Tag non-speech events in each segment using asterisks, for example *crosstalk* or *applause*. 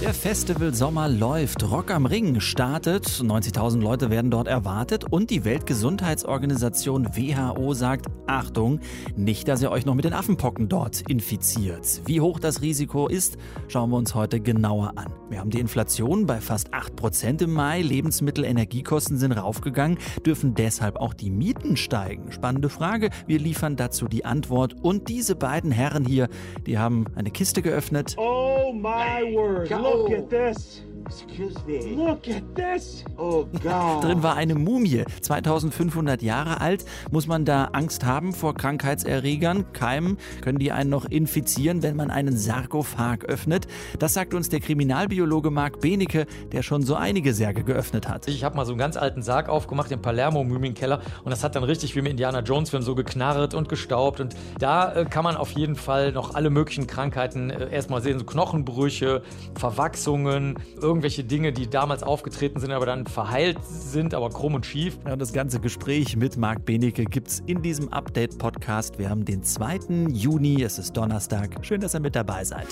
Der Festival Sommer läuft. Rock am Ring startet. 90.000 Leute werden dort erwartet. Und die Weltgesundheitsorganisation WHO sagt, Achtung, nicht, dass ihr euch noch mit den Affenpocken dort infiziert. Wie hoch das Risiko ist, schauen wir uns heute genauer an. Wir haben die Inflation bei fast 8% im Mai. Lebensmittel, Energiekosten sind raufgegangen. Dürfen deshalb auch die Mieten steigen? Spannende Frage. Wir liefern dazu die Antwort. Und diese beiden Herren hier, die haben eine Kiste geöffnet. Oh my word, look at this. Excuse me. Look at this. Oh God. Drin war eine Mumie, 2500 Jahre alt. Muss man da Angst haben vor Krankheitserregern, Keimen? Können die einen noch infizieren, wenn man einen Sarkophag öffnet? Das sagt uns der Kriminalbiologe Marc Benecke, der schon so einige Särge geöffnet hat. Ich habe mal so einen ganz alten Sarg aufgemacht im Palermo-Mumienkeller und das hat dann richtig wie im Indiana Jones-Film so geknarrt und gestaubt. Und da äh, kann man auf jeden Fall noch alle möglichen Krankheiten äh, erstmal sehen, so Knochenbrüche, Verwachsungen, irgendwelche Dinge, die damals aufgetreten sind, aber dann verheilt sind, aber krumm und schief. Ja, und das ganze Gespräch mit Marc Benecke gibt's in diesem Update-Podcast. Wir haben den 2. Juni, es ist Donnerstag. Schön, dass ihr mit dabei seid.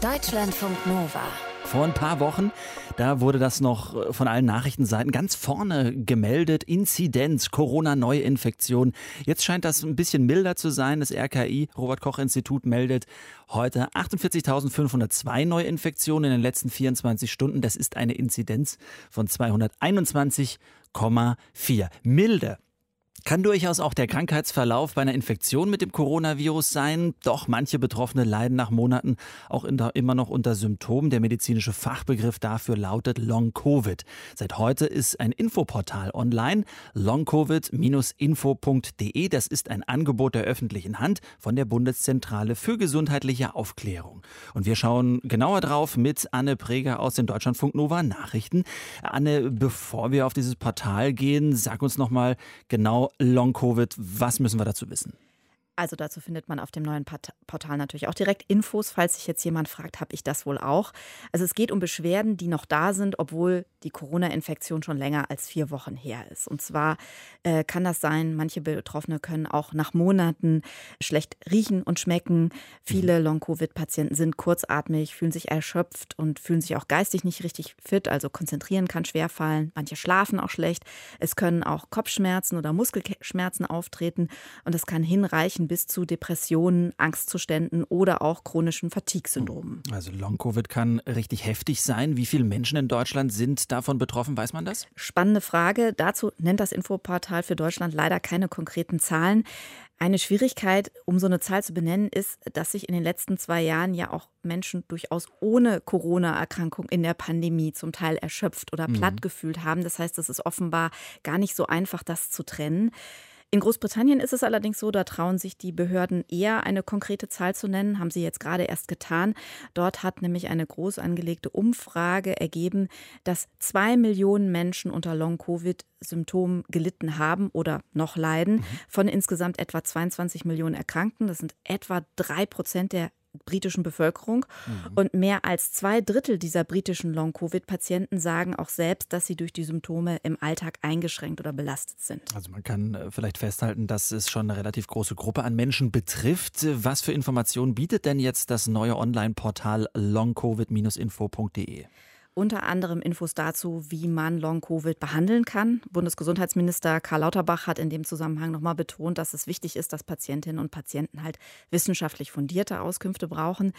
Deutschlandfunk Nova. Vor ein paar Wochen, da wurde das noch äh, von allen Nachrichtenseiten ganz vorne gemeldet. Inzidenz, Corona-Neuinfektion. Jetzt scheint das ein bisschen milder zu sein. Das RKI, Robert-Koch-Institut, meldet heute 48.502 Neuinfektionen in den letzten 24 Stunden. Das ist eine Inzidenz von 221,4. Milde. Kann durchaus auch der Krankheitsverlauf bei einer Infektion mit dem Coronavirus sein. Doch manche Betroffene leiden nach Monaten auch immer noch unter Symptomen. Der medizinische Fachbegriff dafür lautet Long-Covid. Seit heute ist ein Infoportal online, longcovid-info.de. Das ist ein Angebot der öffentlichen Hand von der Bundeszentrale für gesundheitliche Aufklärung. Und wir schauen genauer drauf mit Anne Preger aus den Deutschlandfunk Nova Nachrichten. Anne, bevor wir auf dieses Portal gehen, sag uns noch mal genau Long-Covid. Was müssen wir dazu wissen? Also dazu findet man auf dem neuen Portal natürlich auch direkt Infos, falls sich jetzt jemand fragt, habe ich das wohl auch. Also es geht um Beschwerden, die noch da sind, obwohl die Corona-Infektion schon länger als vier Wochen her ist. Und zwar äh, kann das sein, manche Betroffene können auch nach Monaten schlecht riechen und schmecken. Viele mhm. Long-Covid-Patienten sind kurzatmig, fühlen sich erschöpft und fühlen sich auch geistig nicht richtig fit, also konzentrieren kann schwerfallen. Manche schlafen auch schlecht. Es können auch Kopfschmerzen oder Muskelschmerzen auftreten und es kann hinreichen bis zu Depressionen, Angstzuständen oder auch chronischen Fatigue-Syndromen. Also Long-Covid kann richtig heftig sein. Wie viele Menschen in Deutschland sind davon betroffen? Weiß man das? Spannende Frage. Dazu nennt das Infoportal für Deutschland leider keine konkreten Zahlen. Eine Schwierigkeit, um so eine Zahl zu benennen, ist, dass sich in den letzten zwei Jahren ja auch Menschen durchaus ohne Corona-Erkrankung in der Pandemie zum Teil erschöpft oder mhm. platt gefühlt haben. Das heißt, es ist offenbar gar nicht so einfach, das zu trennen. In Großbritannien ist es allerdings so, da trauen sich die Behörden eher eine konkrete Zahl zu nennen, haben sie jetzt gerade erst getan. Dort hat nämlich eine groß angelegte Umfrage ergeben, dass zwei Millionen Menschen unter Long-Covid-Symptomen gelitten haben oder noch leiden. Mhm. Von insgesamt etwa 22 Millionen Erkrankten. Das sind etwa drei Prozent der britischen Bevölkerung. Mhm. Und mehr als zwei Drittel dieser britischen Long-Covid-Patienten sagen auch selbst, dass sie durch die Symptome im Alltag eingeschränkt oder belastet sind. Also man kann äh, vielleicht festhalten, dass es schon eine relativ große Gruppe an Menschen betrifft. Was für Informationen bietet denn jetzt das neue Online-Portal longcovid-info.de? Unter anderem Infos dazu, wie man Long-Covid behandeln kann. Bundesgesundheitsminister Karl Lauterbach hat in dem Zusammenhang nochmal betont, dass es wichtig ist, dass Patientinnen und Patienten halt wissenschaftlich fundierte Auskünfte brauchen.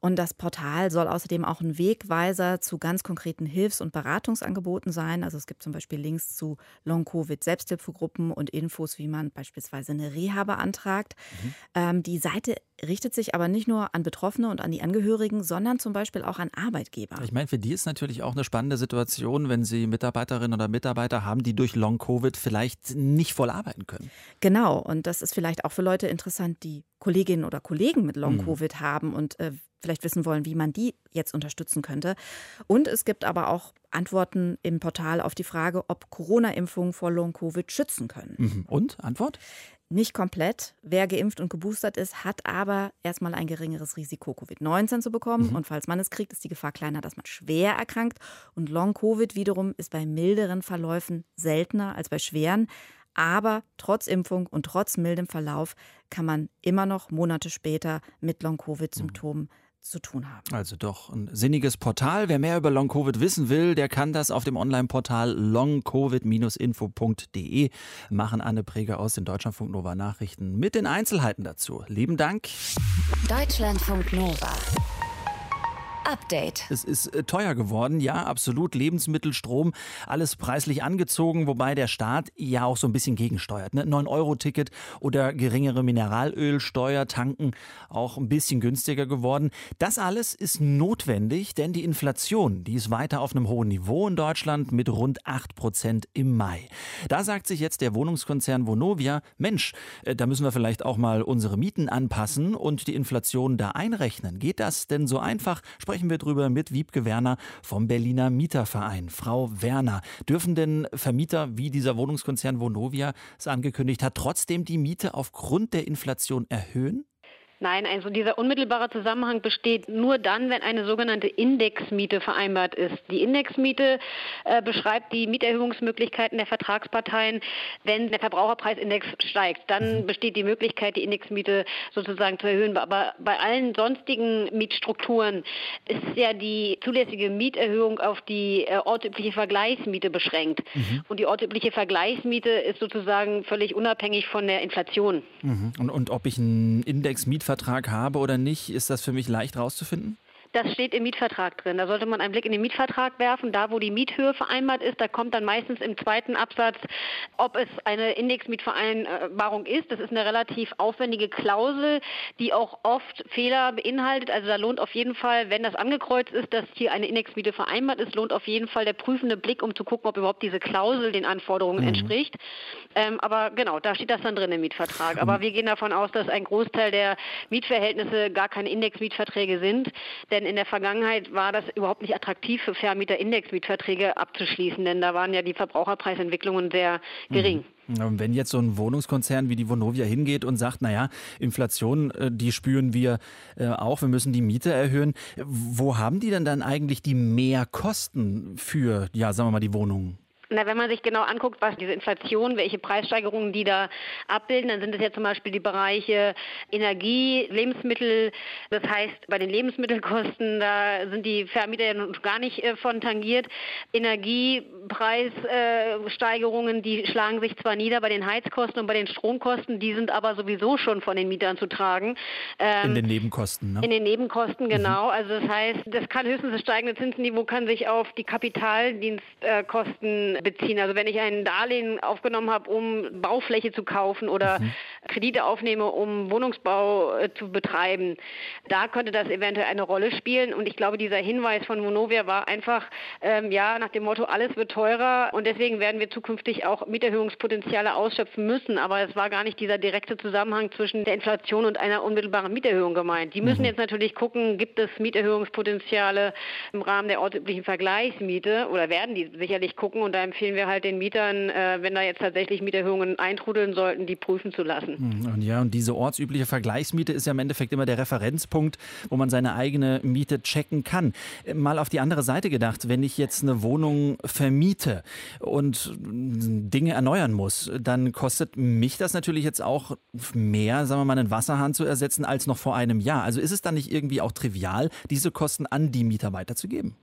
Und das Portal soll außerdem auch ein Wegweiser zu ganz konkreten Hilfs- und Beratungsangeboten sein. Also es gibt zum Beispiel Links zu Long-Covid-Selbsthilfegruppen und Infos, wie man beispielsweise eine Reha beantragt. Mhm. Ähm, die Seite richtet sich aber nicht nur an Betroffene und an die Angehörigen, sondern zum Beispiel auch an Arbeitgeber. Ich meine, für die ist natürlich auch eine spannende Situation, wenn sie Mitarbeiterinnen oder Mitarbeiter haben, die durch Long-Covid vielleicht nicht voll arbeiten können. Genau, und das ist vielleicht auch für Leute interessant, die Kolleginnen oder Kollegen mit Long-Covid mhm. haben und äh, vielleicht wissen wollen, wie man die jetzt unterstützen könnte. Und es gibt aber auch Antworten im Portal auf die Frage, ob Corona-Impfungen vor Long-Covid schützen können. Mhm. Und Antwort? Nicht komplett. Wer geimpft und geboostert ist, hat aber erstmal ein geringeres Risiko, Covid-19 zu bekommen. Mhm. Und falls man es kriegt, ist die Gefahr kleiner, dass man schwer erkrankt. Und Long-Covid wiederum ist bei milderen Verläufen seltener als bei schweren. Aber trotz Impfung und trotz mildem Verlauf kann man immer noch Monate später mit Long-Covid-Symptomen zu tun haben. Also doch ein sinniges Portal. Wer mehr über Long-Covid wissen will, der kann das auf dem Online-Portal longcovid-info.de machen. Anne Präger aus den Deutschlandfunk Nova Nachrichten mit den Einzelheiten dazu. Lieben Dank. Deutschlandfunk Nova. Update. Es ist äh, teuer geworden, ja, absolut. Lebensmittel, Strom, alles preislich angezogen, wobei der Staat ja auch so ein bisschen gegensteuert. Ne? 9-Euro-Ticket oder geringere Mineralölsteuer, tanken auch ein bisschen günstiger geworden. Das alles ist notwendig, denn die Inflation, die ist weiter auf einem hohen Niveau in Deutschland mit rund 8 Prozent im Mai. Da sagt sich jetzt der Wohnungskonzern Vonovia, Mensch, äh, da müssen wir vielleicht auch mal unsere Mieten anpassen und die Inflation da einrechnen. Geht das denn so einfach? Sprechen wir drüber mit Wiebke Werner vom Berliner Mieterverein. Frau Werner, dürfen denn Vermieter wie dieser Wohnungskonzern Vonovia es angekündigt hat, trotzdem die Miete aufgrund der Inflation erhöhen? Nein, also dieser unmittelbare Zusammenhang besteht nur dann, wenn eine sogenannte Indexmiete vereinbart ist. Die Indexmiete äh, beschreibt die Mieterhöhungsmöglichkeiten der Vertragsparteien, wenn der Verbraucherpreisindex steigt. Dann mhm. besteht die Möglichkeit, die Indexmiete sozusagen zu erhöhen. Aber bei allen sonstigen Mietstrukturen ist ja die zulässige Mieterhöhung auf die äh, ortsübliche Vergleichsmiete beschränkt. Mhm. Und die ortsübliche Vergleichsmiete ist sozusagen völlig unabhängig von der Inflation. Mhm. Und, und ob ich einen Indexmietvertrag Mietvertrag habe oder nicht, ist das für mich leicht rauszufinden? Das steht im Mietvertrag drin. Da sollte man einen Blick in den Mietvertrag werfen. Da, wo die Miethöhe vereinbart ist, da kommt dann meistens im zweiten Absatz, ob es eine Indexmietvereinbarung ist. Das ist eine relativ aufwendige Klausel, die auch oft Fehler beinhaltet. Also da lohnt auf jeden Fall, wenn das angekreuzt ist, dass hier eine Indexmiete vereinbart ist, lohnt auf jeden Fall der prüfende Blick, um zu gucken, ob überhaupt diese Klausel den Anforderungen mhm. entspricht. Ähm, aber genau, da steht das dann drin im Mietvertrag. Aber mhm. wir gehen davon aus, dass ein Großteil der Mietverhältnisse gar keine Indexmietverträge sind. Denn denn in der Vergangenheit war das überhaupt nicht attraktiv für Vermieter, Indexmietverträge abzuschließen, denn da waren ja die Verbraucherpreisentwicklungen sehr gering. Mhm. Wenn jetzt so ein Wohnungskonzern wie die Vonovia hingeht und sagt, naja, Inflation, äh, die spüren wir äh, auch, wir müssen die Miete erhöhen, wo haben die denn dann eigentlich die Mehrkosten für, ja, sagen wir mal, die Wohnungen? Na, wenn man sich genau anguckt, was diese Inflation, welche Preissteigerungen die da abbilden, dann sind es ja zum Beispiel die Bereiche Energie, Lebensmittel. Das heißt, bei den Lebensmittelkosten, da sind die Vermieter ja noch gar nicht äh, von tangiert. Energiepreissteigerungen, äh, die schlagen sich zwar nieder bei den Heizkosten und bei den Stromkosten, die sind aber sowieso schon von den Mietern zu tragen. Ähm, in den Nebenkosten, ne? In den Nebenkosten, mhm. genau. Also das heißt, das kann höchstens das steigende Zinsniveau kann sich auf die Kapitaldienstkosten beziehen. Also wenn ich ein Darlehen aufgenommen habe, um Baufläche zu kaufen oder mhm. Kredite aufnehme, um Wohnungsbau äh, zu betreiben, da könnte das eventuell eine Rolle spielen. Und ich glaube, dieser Hinweis von Vonovia war einfach, ähm, ja, nach dem Motto, alles wird teurer und deswegen werden wir zukünftig auch Mieterhöhungspotenziale ausschöpfen müssen. Aber es war gar nicht dieser direkte Zusammenhang zwischen der Inflation und einer unmittelbaren Mieterhöhung gemeint. Die müssen mhm. jetzt natürlich gucken, gibt es Mieterhöhungspotenziale im Rahmen der ortsüblichen Vergleichsmiete oder werden die sicherlich gucken und da empfehlen wir halt den Mietern, äh, wenn da jetzt tatsächlich Mieterhöhungen eintrudeln sollten, die prüfen zu lassen. Hm, und ja, und diese ortsübliche Vergleichsmiete ist ja im Endeffekt immer der Referenzpunkt, wo man seine eigene Miete checken kann. Mal auf die andere Seite gedacht, wenn ich jetzt eine Wohnung vermiete und Dinge erneuern muss, dann kostet mich das natürlich jetzt auch mehr, sagen wir mal, einen Wasserhahn zu ersetzen als noch vor einem Jahr. Also ist es dann nicht irgendwie auch trivial, diese Kosten an die Mieter weiterzugeben?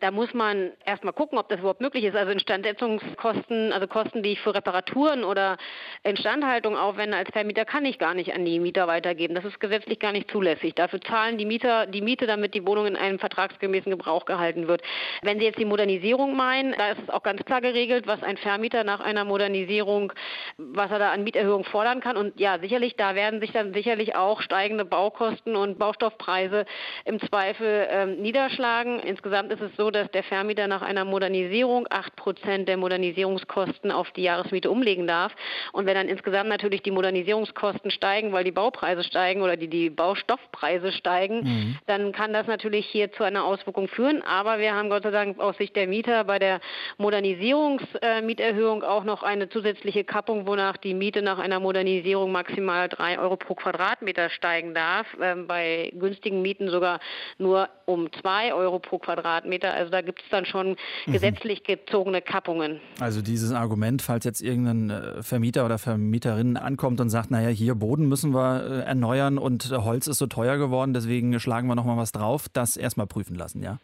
Da muss man erstmal gucken, ob das überhaupt möglich ist. Also Instandsetzungskosten, also Kosten, die ich für Reparaturen oder Instandhaltung aufwende als Vermieter, kann ich gar nicht an die Mieter weitergeben. Das ist gesetzlich gar nicht zulässig. Dafür zahlen die Mieter die Miete, damit die Wohnung in einem vertragsgemäßen Gebrauch gehalten wird. Wenn Sie jetzt die Modernisierung meinen, da ist es auch ganz klar geregelt, was ein Vermieter nach einer Modernisierung, was er da an Mieterhöhung fordern kann. Und ja, sicherlich, da werden sich dann sicherlich auch steigende Baukosten und Baustoffpreise im Zweifel ähm, niederschlagen. Insgesamt ist es so, dass der Vermieter nach einer Modernisierung 8% der Modernisierungskosten auf die Jahresmiete umlegen darf. Und wenn dann insgesamt natürlich die Modernisierungskosten steigen, weil die Baupreise steigen oder die, die Baustoffpreise steigen, mhm. dann kann das natürlich hier zu einer Auswirkung führen. Aber wir haben Gott sei Dank aus Sicht der Mieter bei der Modernisierungsmieterhöhung auch noch eine zusätzliche Kappung, wonach die Miete nach einer Modernisierung maximal 3 Euro pro Quadratmeter steigen darf. Ähm, bei günstigen Mieten sogar nur um 2 Euro pro Quadratmeter Also da gibt es dann schon mhm. gesetzlich gezogene Kappungen. Also dieses Argument, falls jetzt irgendein äh, Vermieter oder Vermieterin ankommt und sagt, naja, hier Boden müssen wir äh, erneuern und Holz ist so teuer geworden, deswegen schlagen wir nochmal was drauf, das erstmal prüfen lassen, ja?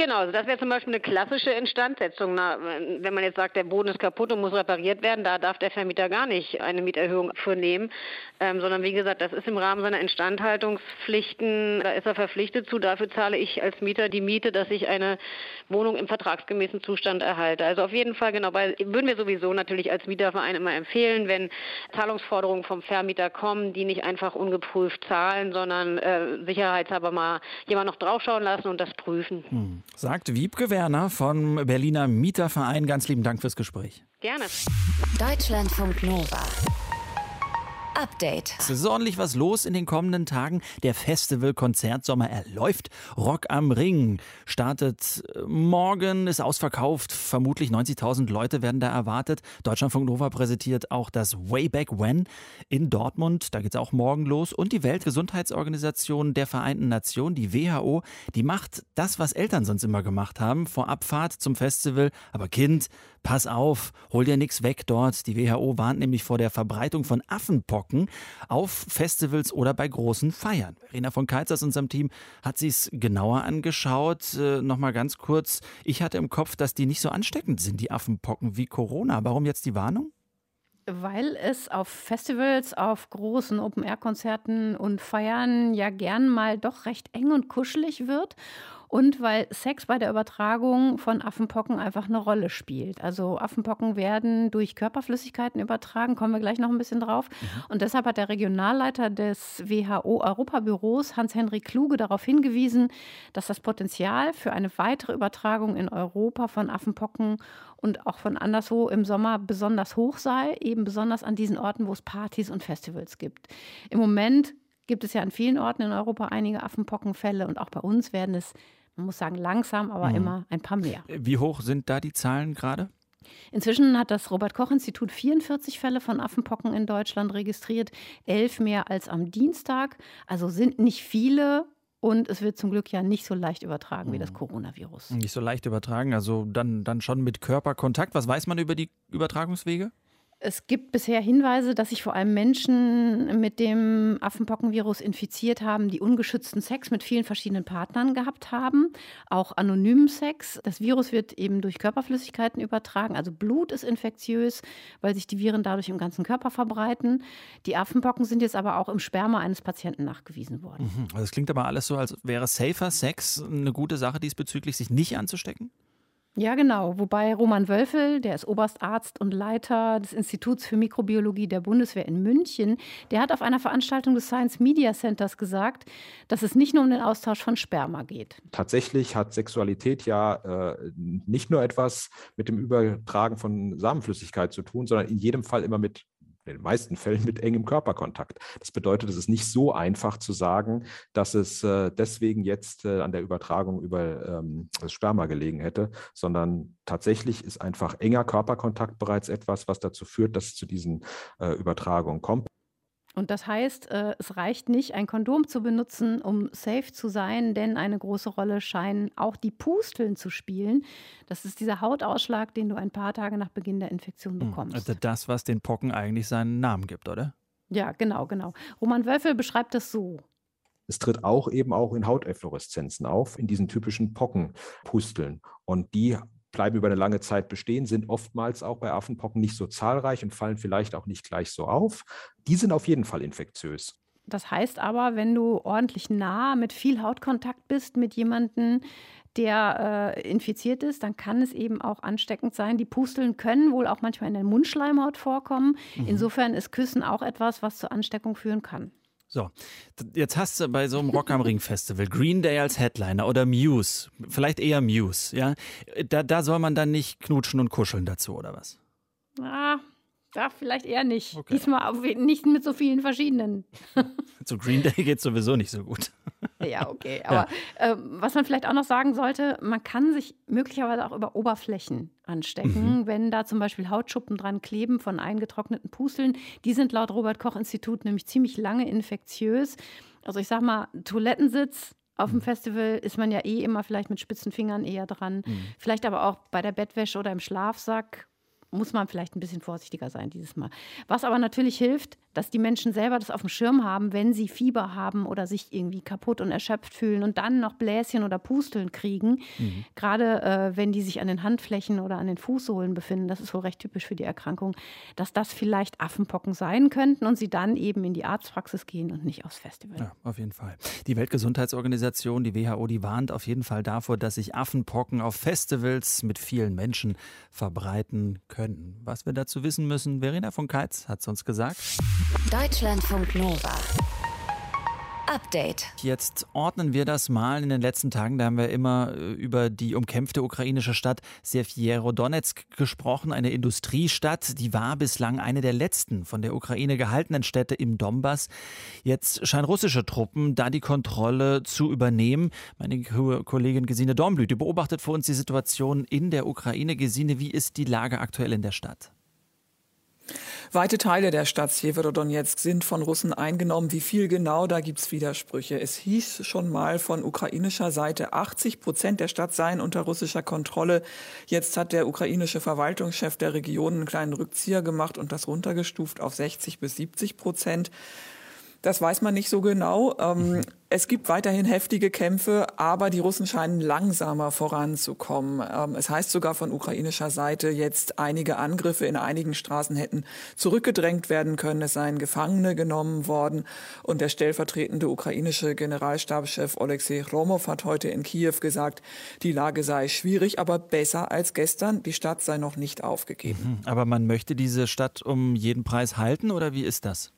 Genau, also das wäre zum Beispiel eine klassische Instandsetzung. Na, wenn man jetzt sagt, der Boden ist kaputt und muss repariert werden, da darf der Vermieter gar nicht eine Mieterhöhung vornehmen, ähm, sondern wie gesagt, das ist im Rahmen seiner Instandhaltungspflichten, da ist er verpflichtet zu. Dafür zahle ich als Mieter die Miete, dass ich eine Wohnung im vertragsgemäßen Zustand erhalte. Also auf jeden Fall, genau, weil würden wir sowieso natürlich als Mieterverein immer empfehlen, wenn Zahlungsforderungen vom Vermieter kommen, die nicht einfach ungeprüft zahlen, sondern äh, sicherheitshalber mal jemand noch draufschauen lassen und das prüfen. Hm. Sagt Wiebke Werner vom Berliner Mieterverein. Ganz lieben Dank fürs Gespräch. Gerne. Deutschlandfunk Nova. Update. Es ist ordentlich was los in den kommenden Tagen. Der Festival-Konzertsommer erläuft. Rock am Ring startet äh, morgen, ist ausverkauft. Vermutlich 90.000 Leute werden da erwartet. Deutschlandfunk Nova präsentiert auch das Way Back When in Dortmund. Da geht es auch morgen los. Und die Weltgesundheitsorganisation der Vereinten Nationen, die WHO, die macht das, was Eltern sonst immer gemacht haben. Vor Abfahrt zum Festival. Aber Kind, pass auf, hol dir nichts weg dort. Die WHO warnt nämlich vor der Verbreitung von Affenpocken auf Festivals oder bei großen Feiern. Verena von Keitz aus unserem Team hat sich es genauer angeschaut. Äh, Nochmal ganz kurz. Ich hatte im Kopf, dass die nicht so ansteckend sind, die Affenpocken wie Corona. Warum jetzt die Warnung? Weil es auf Festivals, auf großen Open-Air-Konzerten und Feiern ja gern mal doch recht eng und kuschelig wird und weil Sex bei der Übertragung von Affenpocken einfach eine Rolle spielt. Also Affenpocken werden durch Körperflüssigkeiten übertragen, kommen wir gleich noch ein bisschen drauf. Mhm. Und deshalb hat der Regionalleiter des WHO-Europabüros, Hans-Henry Kluge, darauf hingewiesen, dass das Potenzial für eine weitere Übertragung in Europa von Affenpocken und auch von anderswo im Sommer besonders hoch sei, eben besonders an diesen Orten, wo es Partys und Festivals gibt. Im Moment gibt es ja an vielen Orten in Europa einige Affenpockenfälle und auch bei uns werden es man muss sagen, langsam, aber mhm. immer ein paar mehr. Wie hoch sind da die Zahlen gerade? Inzwischen hat das Robert-Koch-Institut 44 Fälle von Affenpocken in Deutschland registriert, elf mehr als am Dienstag. Also sind nicht viele, und es wird zum Glück ja nicht so leicht übertragen wie das mhm. Coronavirus. Nicht so leicht übertragen, also dann, dann schon mit Körperkontakt. Was weiß man über die Übertragungswege? Es gibt bisher Hinweise, dass sich vor allem Menschen mit dem Affenpockenvirus infiziert haben, die ungeschützten Sex mit vielen verschiedenen Partnern gehabt haben, auch anonymen Sex. Das Virus wird eben durch Körperflüssigkeiten übertragen, also Blut ist infektiös, weil sich die Viren dadurch im ganzen Körper verbreiten. Die Affenpocken sind jetzt aber auch im Sperma eines Patienten nachgewiesen worden. Mhm. Also das klingt aber alles so, als wäre safer Sex eine gute Sache diesbezüglich, sich nicht anzustecken? Ja, genau. Wobei Roman Wölfel, der ist Oberstarzt und Leiter des Instituts für Mikrobiologie der Bundeswehr in München, der hat auf einer Veranstaltung des Science Media Centers gesagt, dass es nicht nur um den Austausch von Sperma geht. Tatsächlich hat Sexualität ja äh, nicht nur etwas mit dem Übertragen von Samenflüssigkeit zu tun, sondern in jedem Fall immer mit in den meisten Fällen mit engem Körperkontakt. Das bedeutet, es ist nicht so einfach zu sagen, dass es äh, deswegen jetzt äh, an der Übertragung über ähm, das Sperma gelegen hätte, sondern tatsächlich ist einfach enger Körperkontakt bereits etwas, was dazu führt, dass es zu diesen äh, Übertragungen kommt. Und das heißt, äh, es reicht nicht, ein Kondom zu benutzen, um safe zu sein, denn eine große Rolle scheinen auch die Pusteln zu spielen. Das ist dieser Hautausschlag, den du ein paar Tage nach Beginn der Infektion hm, bekommst. Also das, was den Pocken eigentlich seinen Namen gibt, oder? Ja, genau, genau. Roman Wölfel beschreibt das so. Es tritt auch eben auch in Hauteffloreszenzen auf, in diesen typischen Pockenpusteln. Und die bleiben über eine lange Zeit bestehen, sind oftmals auch bei Affenpocken nicht so zahlreich und fallen vielleicht auch nicht gleich so auf. Die sind auf jeden Fall infektiös. Das heißt aber, wenn du ordentlich nah mit viel Hautkontakt bist mit jemandem, der äh, infiziert ist, dann kann es eben auch ansteckend sein. Die Pusteln können wohl auch manchmal in der Mundschleimhaut vorkommen. Mhm. Insofern ist Küssen auch etwas, was zur Ansteckung führen kann. So, jetzt hast du bei so einem Rock am Ring Festival Green Day als Headliner oder Muse, vielleicht eher Muse, ja. Da, da soll man dann nicht knutschen und kuscheln dazu, oder was? Ja, vielleicht eher nicht. Okay. Diesmal nicht mit so vielen verschiedenen. *laughs* Zu Green Day geht sowieso nicht so gut. *laughs* Ja, okay. Aber ja. Äh, was man vielleicht auch noch sagen sollte, man kann sich möglicherweise auch über Oberflächen anstecken, mhm. wenn da zum Beispiel Hautschuppen dran kleben von eingetrockneten Pusteln. Die sind laut Robert Koch Institut nämlich ziemlich lange infektiös. Also ich sag mal, Toilettensitz Auf dem Festival ist man ja eh immer vielleicht mit spitzen Fingern eher dran. Mhm. Vielleicht aber auch bei der Bettwäsche oder im Schlafsack muss man vielleicht ein bisschen vorsichtiger sein dieses Mal. Was aber natürlich hilft, dass die Menschen selber das auf dem Schirm haben, wenn sie Fieber haben oder sich irgendwie kaputt und erschöpft fühlen und dann noch Bläschen oder Pusteln kriegen. Mhm. Gerade äh, wenn die sich an den Handflächen oder an den Fußsohlen befinden, das ist wohl recht typisch für die Erkrankung, dass das vielleicht Affenpocken sein könnten und sie dann eben in die Arztpraxis gehen und nicht aufs Festival. Ja, auf jeden Fall. Die Weltgesundheitsorganisation, die WHO, die warnt auf jeden Fall davor, dass sich Affenpocken auf Festivals mit vielen Menschen verbreiten können. Was wir dazu wissen müssen, Verena von Keitz hat es uns gesagt. Deutschlandfunk Nova. Update. Jetzt ordnen wir das mal in den letzten Tagen. Da haben wir immer äh, über die umkämpfte ukrainische Stadt Sevierodonetsk gesprochen, eine Industriestadt. Die war bislang eine der letzten von der Ukraine gehaltenen Städte im Donbass. Jetzt scheinen russische Truppen da die Kontrolle zu übernehmen. Meine Kollegin Gesine Dornblüt, beobachtet für uns die Situation in der Ukraine. Gesine, wie ist die Lage aktuell in der Stadt? Weite Teile der Stadt Sjeverodonetsk sind von Russen eingenommen. Wie viel genau, da gibt es Widersprüche. Es hieß schon mal von ukrainischer Seite, 80 Prozent der Stadt seien unter russischer Kontrolle. Jetzt hat der ukrainische Verwaltungschef der Region einen kleinen Rückzieher gemacht und das runtergestuft auf 60 bis 70 Prozent. Das weiß man nicht so genau. Ähm. Es gibt weiterhin heftige Kämpfe, aber die Russen scheinen langsamer voranzukommen. Ähm, es heißt sogar von ukrainischer Seite jetzt, einige Angriffe in einigen Straßen hätten zurückgedrängt werden können. Es seien Gefangene genommen worden. Und der stellvertretende ukrainische Generalstabschef Alexei Chromov hat heute in Kiew gesagt, die Lage sei schwierig, aber besser als gestern. Die Stadt sei noch nicht aufgegeben. Mhm. Aber man möchte diese Stadt um jeden Preis halten oder wie ist das?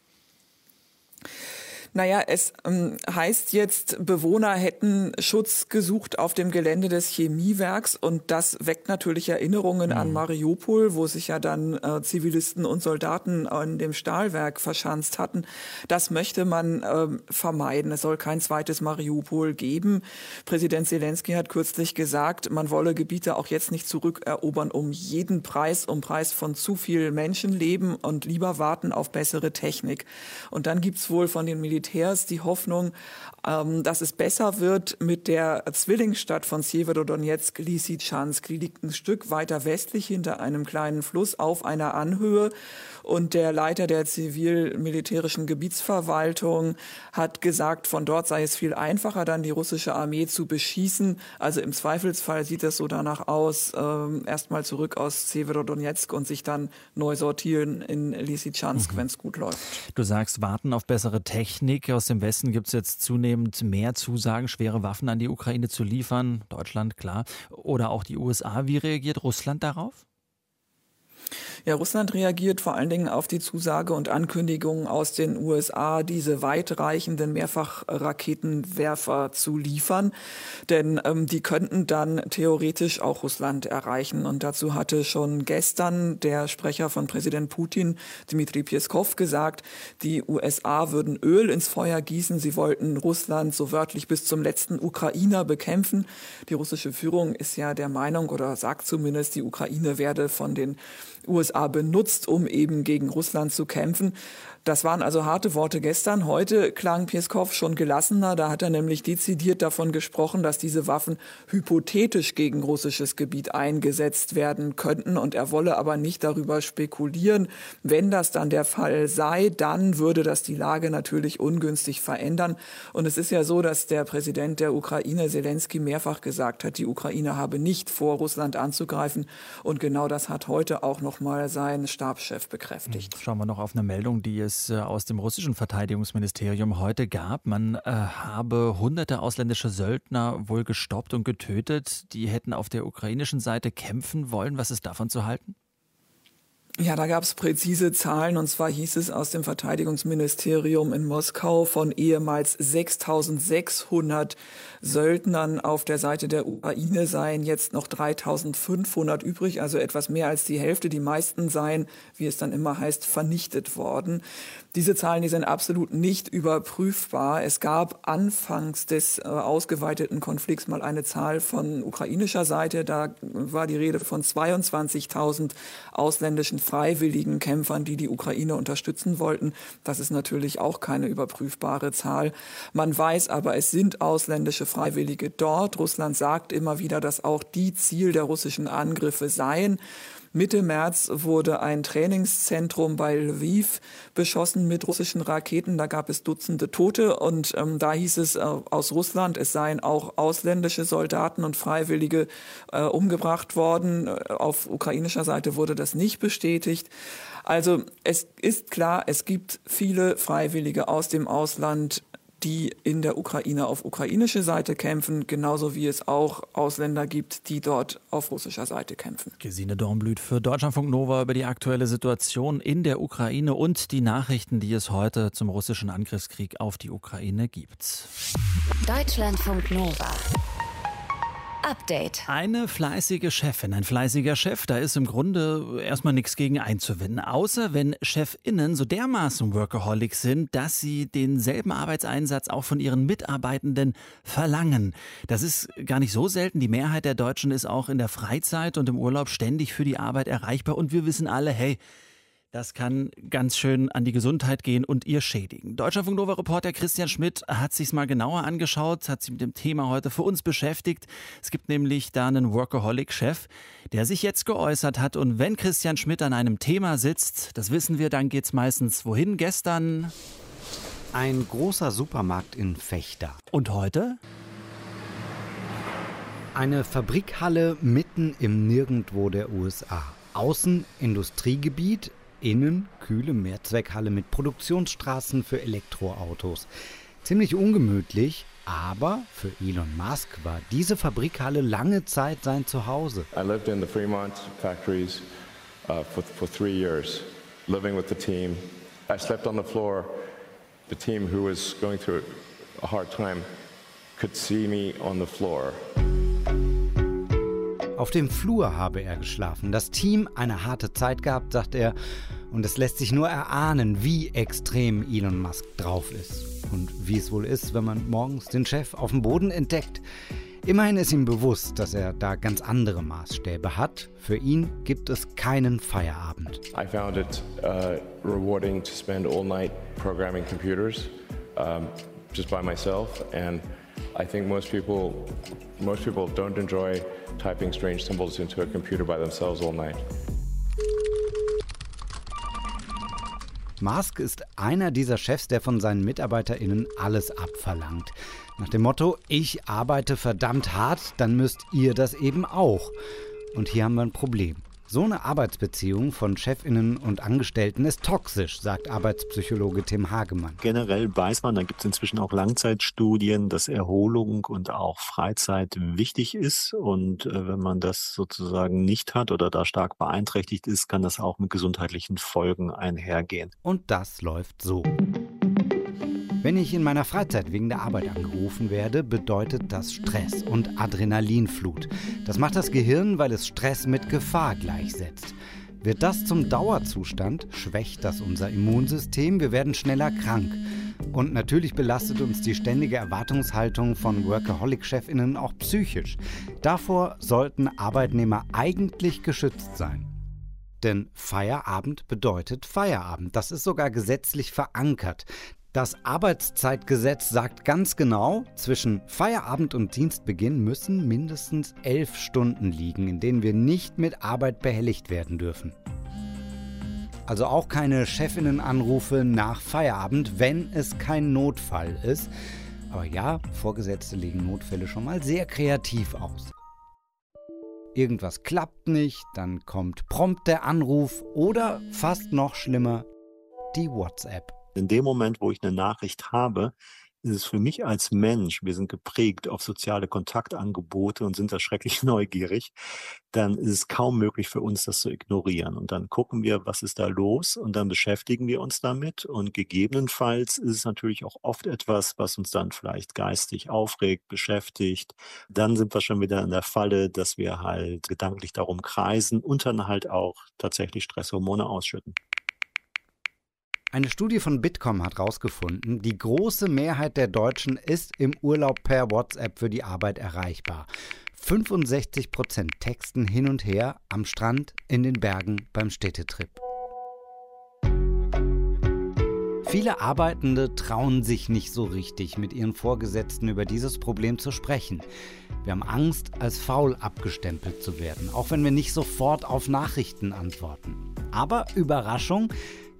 Naja, es ähm, heißt jetzt, Bewohner hätten Schutz gesucht auf dem Gelände des Chemiewerks und das weckt natürlich Erinnerungen mhm. an Mariupol, wo sich ja dann äh, Zivilisten und Soldaten an dem Stahlwerk verschanzt hatten. Das möchte man ähm, vermeiden. Es soll kein zweites Mariupol geben. Präsident Zelensky hat kürzlich gesagt, man wolle Gebiete auch jetzt nicht zurückerobern um jeden Preis, um Preis von zu viel Menschenleben und lieber warten auf bessere Technik. Und dann gibt's wohl von den Militär Militärs die Hoffnung, ähm, dass es besser wird mit der Zwillingsstadt von Sjeverodonetsk, Lysychansk. Die liegt ein Stück weiter westlich hinter einem kleinen Fluss auf einer Anhöhe. Und der Leiter der zivil-militärischen Gebietsverwaltung hat gesagt, von dort sei es viel einfacher, dann die russische Armee zu beschießen. Also im Zweifelsfall sieht es so danach aus, ähm, erstmal zurück aus Severodonetsk und sich dann neu sortieren in Lysychansk, mhm. wenn es gut läuft. Du sagst, warten auf bessere Technik. Aus dem Westen gibt es jetzt zunehmend mehr Zusagen, schwere Waffen an die Ukraine zu liefern. Deutschland, klar. Oder auch die USA. Wie reagiert Russland darauf? Ja, Russland reagiert vor allen Dingen auf die Zusage und Ankündigung aus den USA, diese weitreichenden Mehrfachraketenwerfer zu liefern. Denn ähm, die könnten dann theoretisch auch Russland erreichen. Und dazu hatte schon gestern der Sprecher von Präsident Putin, Dmitri Peskov, gesagt, die USA würden Öl ins Feuer gießen. Sie wollten Russland so wörtlich bis zum letzten Ukrainer bekämpfen. Die russische Führung ist ja der Meinung oder sagt zumindest, die Ukraine werde von den USA benutzt, um eben gegen Russland zu kämpfen. Das waren also harte Worte gestern. Heute klang Peskov schon gelassener. Da hat er nämlich dezidiert davon gesprochen, dass diese Waffen hypothetisch gegen russisches Gebiet eingesetzt werden könnten. Und er wolle aber nicht darüber spekulieren. Wenn das dann der Fall sei, dann würde das die Lage natürlich ungünstig verändern. Und es ist ja so, dass der Präsident der Ukraine, Zelensky, mehrfach gesagt hat, die Ukraine habe nicht vor, Russland anzugreifen. Und genau das hat heute auch noch mal sein Stabschef bekräftigt. Schauen wir noch auf eine Meldung, die es es äh, aus dem russischen Verteidigungsministerium heute gab. Man äh, habe hunderte ausländische Söldner wohl gestoppt und getötet. Die hätten auf der ukrainischen Seite kämpfen wollen. Was ist davon zu halten? Ja, da gab es präzise Zahlen und zwar hieß es aus dem Verteidigungsministerium in Moskau von ehemals 6600 Söldnern auf der Seite der Ukraine seien jetzt noch 3500 übrig, also etwas mehr als die Hälfte. Die meisten seien, wie es dann immer heißt, vernichtet worden. Diese Zahlen, die sind absolut nicht überprüfbar. Es gab anfangs des äh, ausgeweiteten Konflikts mal eine Zahl von ukrainischer Seite. Da war die Rede von 22.000 ausländischen freiwilligen Kämpfern, die die Ukraine unterstützen wollten. Das ist natürlich auch keine überprüfbare Zahl. Man weiß aber, es sind ausländische Freiwillige dort. Russland sagt immer wieder, dass auch die Ziel der russischen Angriffe seien. Mitte März wurde ein Trainingszentrum bei Lviv beschossen mit russischen Raketen. Da gab es Dutzende Tote und ähm, da hieß es äh, aus Russland, es seien auch ausländische Soldaten und Freiwillige äh, umgebracht worden. Äh, auf ukrainischer Seite wurde das nicht bestätigt. Also es ist klar, es gibt viele Freiwillige aus dem Ausland, die in der Ukraine auf ukrainische Seite kämpfen, genauso wie es auch Ausländer gibt, die dort auf russischer Seite kämpfen. Gesine Dornblüt für Deutschlandfunk Nova über die aktuelle Situation in der Ukraine und die Nachrichten, die es heute zum russischen Angriffskrieg auf die Ukraine gibt. Deutschlandfunk Nova. Update. Eine fleißige Chefin, ein fleißiger Chef, da ist im Grunde erstmal nichts gegen einzuwenden. Außer wenn ChefInnen so dermaßen Workaholic sind, dass sie denselben Arbeitseinsatz auch von ihren Mitarbeitenden verlangen. Das ist gar nicht so selten. Die Mehrheit der Deutschen ist auch in der Freizeit und im Urlaub ständig für die Arbeit erreichbar. Und wir wissen alle, hey, das kann ganz schön an die Gesundheit gehen und ihr schädigen. Deutschlandfunk Nova Reporter Christian Schmidt hat sich mal genauer angeschaut, hat sich mit dem Thema heute für uns beschäftigt. Es gibt nämlich da einen Workaholic-Chef, der sich jetzt geäußert hat. Und wenn Christian Schmidt an einem Thema sitzt, das wissen wir, dann geht es meistens wohin? Gestern ein großer Supermarkt in Fechter. Und heute? Eine Fabrikhalle mitten im Nirgendwo der USA. Außen Industriegebiet, innen kühle Mehrzweckhalle mit Produktionsstraßen für Elektroautos. Ziemlich ungemütlich, aber für Elon Musk war diese Fabrikhalle lange Zeit sein Zuhause. I lived in the Fremont factories uh, for, for three years, living with the team. I slept on the floor. The team who was going through a hard time could see me on the floor. Auf dem Flur habe er geschlafen. Das Team eine harte Zeit gehabt, sagt er. Und es lässt sich nur erahnen, wie extrem Elon Musk drauf ist. Und wie es wohl ist, wenn man morgens den Chef auf dem Boden entdeckt. Immerhin ist ihm bewusst, dass er da ganz andere Maßstäbe hat. Für ihn gibt es keinen Feierabend. I found it uh, rewarding to spend all night programming computers um, just by myself and I think most people most people don't enjoy typing strange symbols into a computer by themselves all night. Musk ist einer dieser Chefs, der von seinen MitarbeiterInnen alles abverlangt. Nach dem Motto, ich arbeite verdammt hart, dann müsst ihr das eben auch. Und hier haben wir ein Problem. So eine Arbeitsbeziehung von Chefinnen und Angestellten ist toxisch, sagt Arbeitspsychologe Tim Hagemann. Generell weiß man, da gibt es inzwischen auch Langzeitstudien, dass Erholung und auch Freizeit wichtig ist. Und äh, wenn man das sozusagen nicht hat oder da stark beeinträchtigt ist, kann das auch mit gesundheitlichen Folgen einhergehen. Und das läuft so. Wenn ich in meiner Freizeit wegen der Arbeit angerufen werde, bedeutet das Stress und Adrenalinflut. Das macht das Gehirn, weil es Stress mit Gefahr gleichsetzt. Wird das zum Dauerzustand, schwächt das unser Immunsystem, wir werden schneller krank. Und natürlich belastet uns die ständige Erwartungshaltung von Workaholic-Chefinnen auch psychisch. Davor sollten Arbeitnehmer eigentlich geschützt sein. Denn Feierabend bedeutet Feierabend. Das ist sogar gesetzlich verankert. Das Arbeitszeitgesetz sagt ganz genau, zwischen Feierabend und Dienstbeginn müssen mindestens elf Stunden liegen, in denen wir nicht mit Arbeit behelligt werden dürfen. Also auch keine Chefinnenanrufe nach Feierabend, wenn es kein Notfall ist. Aber ja, Vorgesetzte legen Notfälle schon mal sehr kreativ aus. Irgendwas klappt nicht, dann kommt prompt der Anruf oder fast noch schlimmer, die WhatsApp. In dem Moment, wo ich eine Nachricht habe, ist es für mich als Mensch, wir sind geprägt auf soziale Kontaktangebote und sind da schrecklich *laughs* neugierig, dann ist es kaum möglich für uns, das zu ignorieren. Und dann gucken wir, was ist da los und dann beschäftigen wir uns damit. Und gegebenenfalls ist es natürlich auch oft etwas, was uns dann vielleicht geistig aufregt, beschäftigt. Dann sind wir schon wieder in der Falle, dass wir halt gedanklich darum kreisen und dann halt auch tatsächlich Stresshormone ausschütten. Eine Studie von Bitkom hat herausgefunden, die große Mehrheit der Deutschen ist im Urlaub per WhatsApp für die Arbeit erreichbar. 65 Prozent texten hin und her am Strand, in den Bergen, beim Städtetrip. Viele Arbeitende trauen sich nicht so richtig, mit ihren Vorgesetzten über dieses Problem zu sprechen. Wir haben Angst, als faul abgestempelt zu werden, auch wenn wir nicht sofort auf Nachrichten antworten. Aber Überraschung,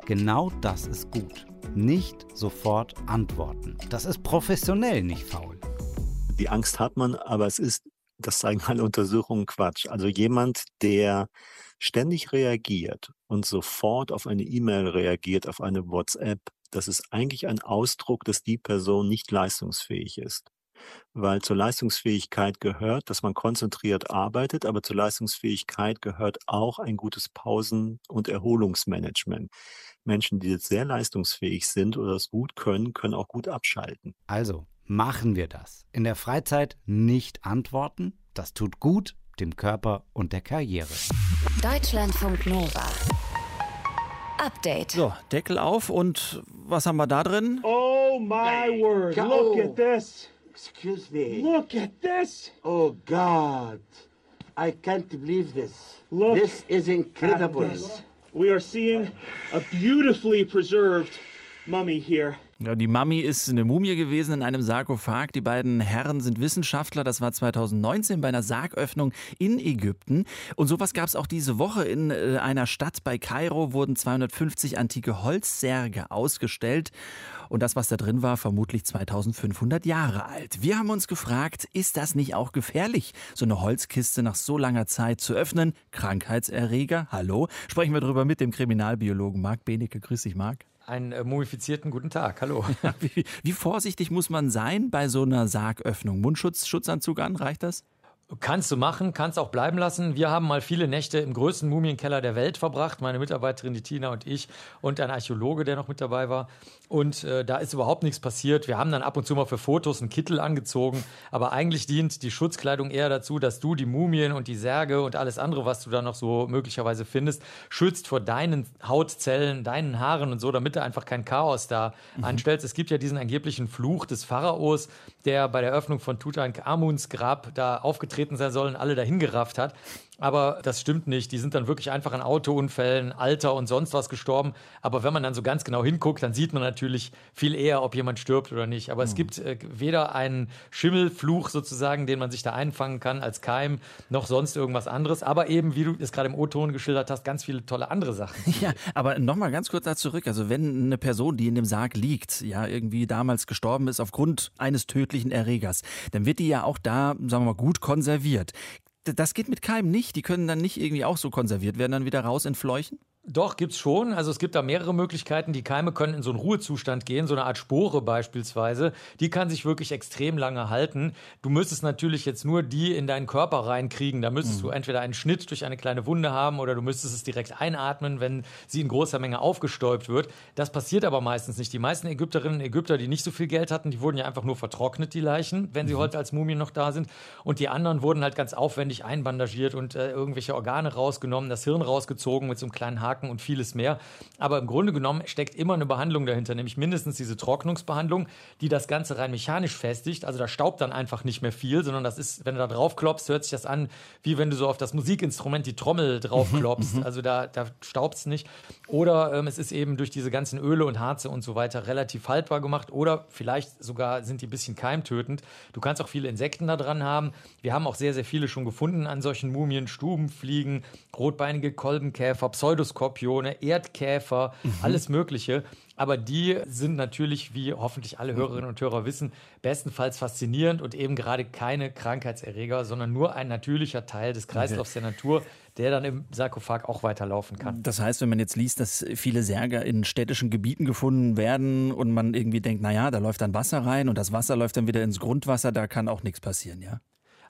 genau das ist gut. Nicht sofort antworten. Das ist professionell nicht faul. Die Angst hat man, aber es ist, das zeigen alle Untersuchungen, Quatsch. Also jemand, der ständig reagiert und sofort auf eine E-Mail reagiert, auf eine WhatsApp, das ist eigentlich ein Ausdruck, dass die Person nicht leistungsfähig ist. Weil zur Leistungsfähigkeit gehört, dass man konzentriert arbeitet, aber zur Leistungsfähigkeit gehört auch ein gutes Pausen- und Erholungsmanagement. Menschen, die jetzt sehr leistungsfähig sind oder es gut können, können auch gut abschalten. Also machen wir das. In der Freizeit nicht antworten. Das tut gut dem Körper und der Karriere. Deutschlandfunk Nova. Update. So, Deckel auf und was haben wir da drin? Oh my word. Look at this. Excuse me. Look at this. Oh God. I can't believe this. Look this is incredible. this. We are seeing a beautifully preserved mummy here. Ja, die Mami ist eine Mumie gewesen in einem Sarkophag. Die beiden Herren sind Wissenschaftler. Das war 2019 bei einer Sargöffnung in Ägypten. Und sowas gab es auch diese Woche in äh, einer Stadt bei Kairo. Wurden 250 antike Holzsärge ausgestellt. Und das, was da drin war, vermutlich 2500 Jahre alt. Wir haben uns gefragt, ist das nicht auch gefährlich, so eine Holzkiste nach so langer Zeit zu öffnen? Krankheitserreger? Hallo? Sprechen wir darüber mit dem Kriminalbiologen Marc Benecke. Grüß dich, Marc. Einen äh, mumifizierten guten Tag, hallo. *laughs* wie, wie, vorsichtig muss man sein bei so einer Sargöffnung? Mundschutz, Schutzanzug an, reicht das? Kannst du machen, kannst auch bleiben lassen. Wir haben mal viele Nächte im größten Mumienkeller der Welt verbracht, meine Mitarbeiterin, die Tina und ich und ein Archäologe, der noch mit dabei war. Und äh, da ist überhaupt nichts passiert. Wir haben dann ab und zu mal für Fotos einen Kittel angezogen, aber eigentlich dient die Schutzkleidung eher dazu, dass du die Mumien und die Särge und alles andere, was du da noch so möglicherweise findest, schützt vor deinen Hautzellen, deinen Haaren und so, damit du einfach kein Chaos da mhm. anstellst. Es gibt ja diesen angeblichen Fluch des Pharaos, der bei der Eröffnung von Tutanchamuns Grab da aufgetreten sein soll und alle dahin gerafft hat. Aber das stimmt nicht. Die sind dann wirklich einfach an Autounfällen, Alter und sonst was gestorben. Aber wenn man dann so ganz genau hinguckt, dann sieht man natürlich viel eher, ob jemand stirbt oder nicht. Aber mhm. es gibt äh, weder einen Schimmelfluch sozusagen, den man sich da einfangen kann als Keim, noch sonst irgendwas anderes. Aber eben, wie du es gerade im O-Ton geschildert hast, ganz viele tolle andere Sachen. *laughs* Ja, aber nochmal ganz kurz da zurück. Also wenn eine Person, die in dem Sarg liegt, ja irgendwie damals gestorben ist aufgrund eines tödlichen Erregers, dann wird die ja auch da, sagen wir mal, gut konserviert das geht mit Keimen nicht. Die können dann nicht irgendwie auch so konserviert werden, dann wieder raus entfleuchen? Doch, gibt's schon. Also es gibt da mehrere Möglichkeiten. Die Keime können in so einen Ruhezustand gehen, so eine Art Spore beispielsweise. Die kann sich wirklich extrem lange halten. Du müsstest natürlich jetzt nur die in deinen Körper reinkriegen. Da müsstest mhm. du entweder einen Schnitt durch eine kleine Wunde haben oder du müsstest es direkt einatmen, wenn sie in großer Menge aufgestäubt wird. Das passiert aber meistens nicht. Die meisten Ägypterinnen und Ägypter, die nicht so viel Geld hatten, die wurden ja einfach nur vertrocknet, die Leichen, wenn sie mhm. heute als Mumien noch da sind. Und die anderen wurden halt ganz aufwendig einbandagiert und äh, irgendwelche Organe rausgenommen, das Hirn rausgezogen mit so einem kleinen Haken Haken und vieles mehr. Aber im Grunde genommen steckt immer eine Behandlung dahinter, nämlich mindestens diese Trocknungsbehandlung, die das Ganze rein mechanisch festigt. Also da staubt dann einfach nicht mehr viel, sondern das ist, wenn du da drauf klopfst, hört sich das an, wie wenn du so auf das Musikinstrument die Trommel drauf *laughs* klopfst. Also da, da staubt es nicht. Oder ähm, es ist eben durch diese ganzen Öle und Harze und so weiter relativ haltbar gemacht. Oder vielleicht sogar sind die ein bisschen keimtötend. Du kannst auch viele Insekten da dran haben. Wir haben auch sehr, sehr viele schon gefunden an solchen Mumien. Stubenfliegen, rotbeinige Kolbenkäfer, Pseudoskop Skorpione, Erdkäfer, mhm. alles Mögliche. Aber die sind natürlich, wie hoffentlich alle Hörerinnen und Hörer wissen, bestenfalls faszinierend und eben gerade keine Krankheitserreger, sondern nur ein natürlicher Teil des Kreislaufs der Natur, der dann im Sarkophag auch weiterlaufen kann. Das heißt, wenn man jetzt liest, dass viele Särge in städtischen Gebieten gefunden werden und man irgendwie denkt, naja, da läuft dann Wasser rein und das Wasser läuft dann wieder ins Grundwasser, da kann auch nichts passieren, ja?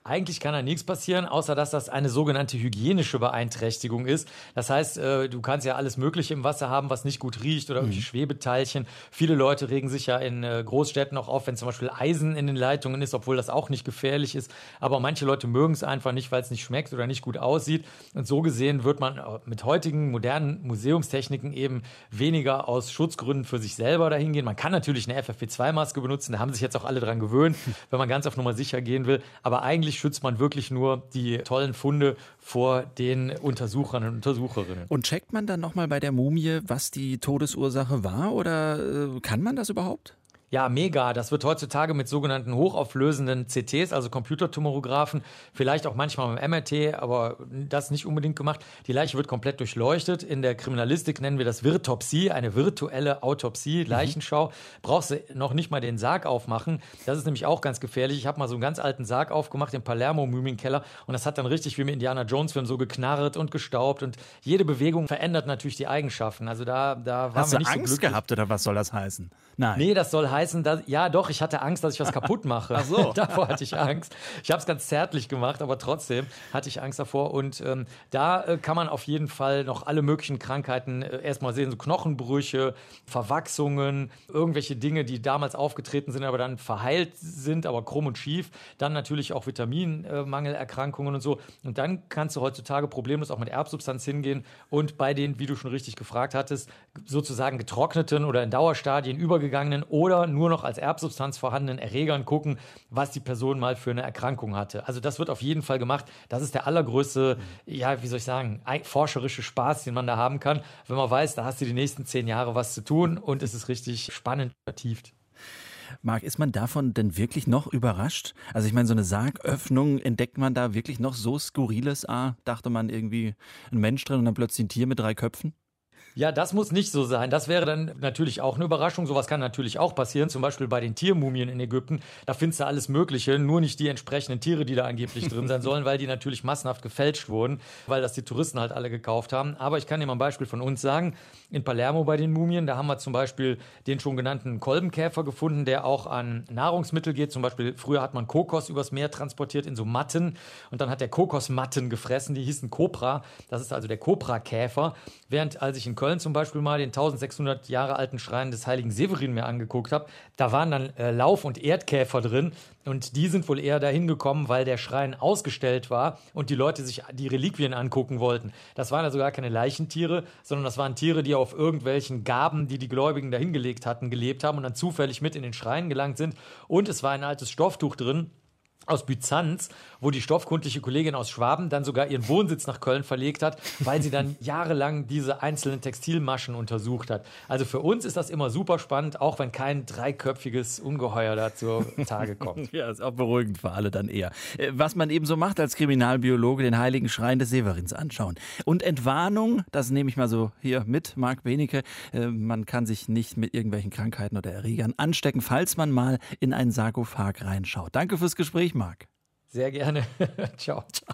Eigentlich kann da nichts passieren, außer dass das eine sogenannte hygienische Beeinträchtigung ist. Das heißt, äh, du kannst ja alles Mögliche im Wasser haben, was nicht gut riecht oder irgendwelche mhm. Schwebeteilchen. Viele Leute regen sich ja in äh, Großstädten auch auf, wenn zum Beispiel Eisen in den Leitungen ist, obwohl das auch nicht gefährlich ist. Aber manche Leute mögen es einfach nicht, weil es nicht schmeckt oder nicht gut aussieht. Und so gesehen wird man äh, mit heutigen modernen Museumstechniken eben weniger aus Schutzgründen für sich selber dahin gehen. Man kann natürlich eine FFP2-Maske benutzen, da haben sich jetzt auch alle dran gewöhnt, *laughs* wenn man ganz auf Nummer sicher gehen will. Aber eigentlich eigentlich schützt man wirklich nur die tollen Funde vor den Untersuchern und Untersucherinnen. Und checkt man dann nochmal bei der Mumie, was die Todesursache war oder äh, kann man das überhaupt? Ja, mega. Das wird heutzutage mit sogenannten hochauflösenden CTs, also Computertomographen, vielleicht auch manchmal mit MRT, aber das nicht unbedingt gemacht. Die Leiche wird komplett durchleuchtet. In der Kriminalistik nennen wir das Virtopsie, eine virtuelle Autopsie, mhm. Leichenschau. Brauchst du noch nicht mal den Sarg aufmachen. Das ist nämlich auch ganz gefährlich. Ich habe mal so einen ganz alten Sarg aufgemacht im Palermo-Mumienkeller und das hat dann richtig wie im Indiana Jones-Film so geknarrt und gestaubt und jede Bewegung verändert natürlich die Eigenschaften. Also da, da waren Hast wir du nicht Angst so gehabt oder was soll das heißen? Nein. Nee, das soll heißen, dass, ja doch, ich hatte Angst, dass ich was *laughs* kaputt mache. Ach so. *laughs* davor hatte ich Angst. Ich habe es ganz zärtlich gemacht, aber trotzdem hatte ich Angst davor. Und ähm, da äh, kann man auf jeden Fall noch alle möglichen Krankheiten äh, erstmal sehen, so Knochenbrüche, Verwachsungen, irgendwelche Dinge, die damals aufgetreten sind, aber dann verheilt sind, aber krumm und schief. Dann natürlich auch Vitaminmangelerkrankungen und so. Und dann kannst du heutzutage problemlos auch mit Erbsubstanz hingehen und bei den, wie du schon richtig gefragt hattest, sozusagen getrockneten oder in Dauerstadien übergegangenen oder nur noch als Erbsubstanz vorhandenen Erregern gucken, was die Person mal für eine Erkrankung hatte. Also das wird auf jeden Fall gemacht. Das ist der allergrößte, ja, wie soll ich sagen, forscherische Spaß, den man da haben kann, wenn man weiß, da hast du die nächsten zehn Jahre was zu tun und es ist richtig spannend vertieft. Marc, ist man davon denn wirklich noch überrascht? Also ich meine, so eine Sargöffnung, entdeckt man da wirklich noch so Skurriles? Ah, dachte man irgendwie ein Mensch drin und dann plötzlich ein Tier mit drei Köpfen? Ja, das muss nicht so sein. Das wäre dann natürlich auch eine Überraschung. Sowas kann natürlich auch passieren. Zum Beispiel bei den Tiermumien in Ägypten. Da findest du alles Mögliche, nur nicht die entsprechenden Tiere, die da angeblich drin sein sollen, weil die natürlich massenhaft gefälscht wurden, weil das die Touristen halt alle gekauft haben. Aber ich kann dir mal ein Beispiel von uns sagen. In Palermo bei den Mumien, da haben wir zum Beispiel den schon genannten Kolbenkäfer gefunden, der auch an Nahrungsmittel geht. Zum Beispiel früher hat man Kokos übers Meer transportiert in so Matten und dann hat der Kokosmatten gefressen. Die hießen Copra. Das ist also der Copra-Käfer. Während als ich in Köln zum Beispiel mal den 1600 Jahre alten Schrein des heiligen Severin mir angeguckt habe, da waren dann äh, Lauf- und Erdkäfer drin und die sind wohl eher dahin gekommen, weil der Schrein ausgestellt war und die Leute sich die Reliquien angucken wollten. Das waren also gar keine Leichentiere, sondern das waren Tiere, die auf irgendwelchen Gaben, die die Gläubigen dahingelegt hatten, gelebt haben und dann zufällig mit in den Schrein gelangt sind. Und es war ein altes Stofftuch drin, aus Byzanz, wo die stoffkundliche Kollegin aus Schwaben dann sogar ihren Wohnsitz nach Köln verlegt hat, weil sie dann *laughs* jahrelang diese einzelnen Textilmaschen untersucht hat. Also für uns ist das immer super spannend, auch wenn kein dreiköpfiges Ungeheuer da zur Tage kommt. *laughs* Ja, ist auch beruhigend für alle dann eher. Äh, Was man eben so macht als Kriminalbiologe, den heiligen Schrein des Severins anschauen. Und Entwarnung, das nehme ich mal so hier mit, Marc Benecke, äh, man kann sich nicht mit irgendwelchen Krankheiten oder Erregern anstecken, falls man mal in einen Sarkophag reinschaut. Danke fürs Gespräch, Marc. Sehr gerne. ciao, *laughs* ciao.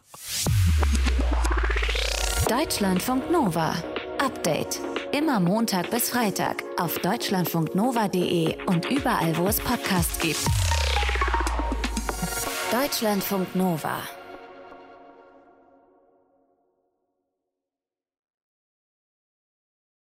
Deutschlandfunk Nova. Update. Immer Montag bis Freitag auf deutschlandfunknova.de und überall, wo es Podcasts gibt. Deutschlandfunk Nova.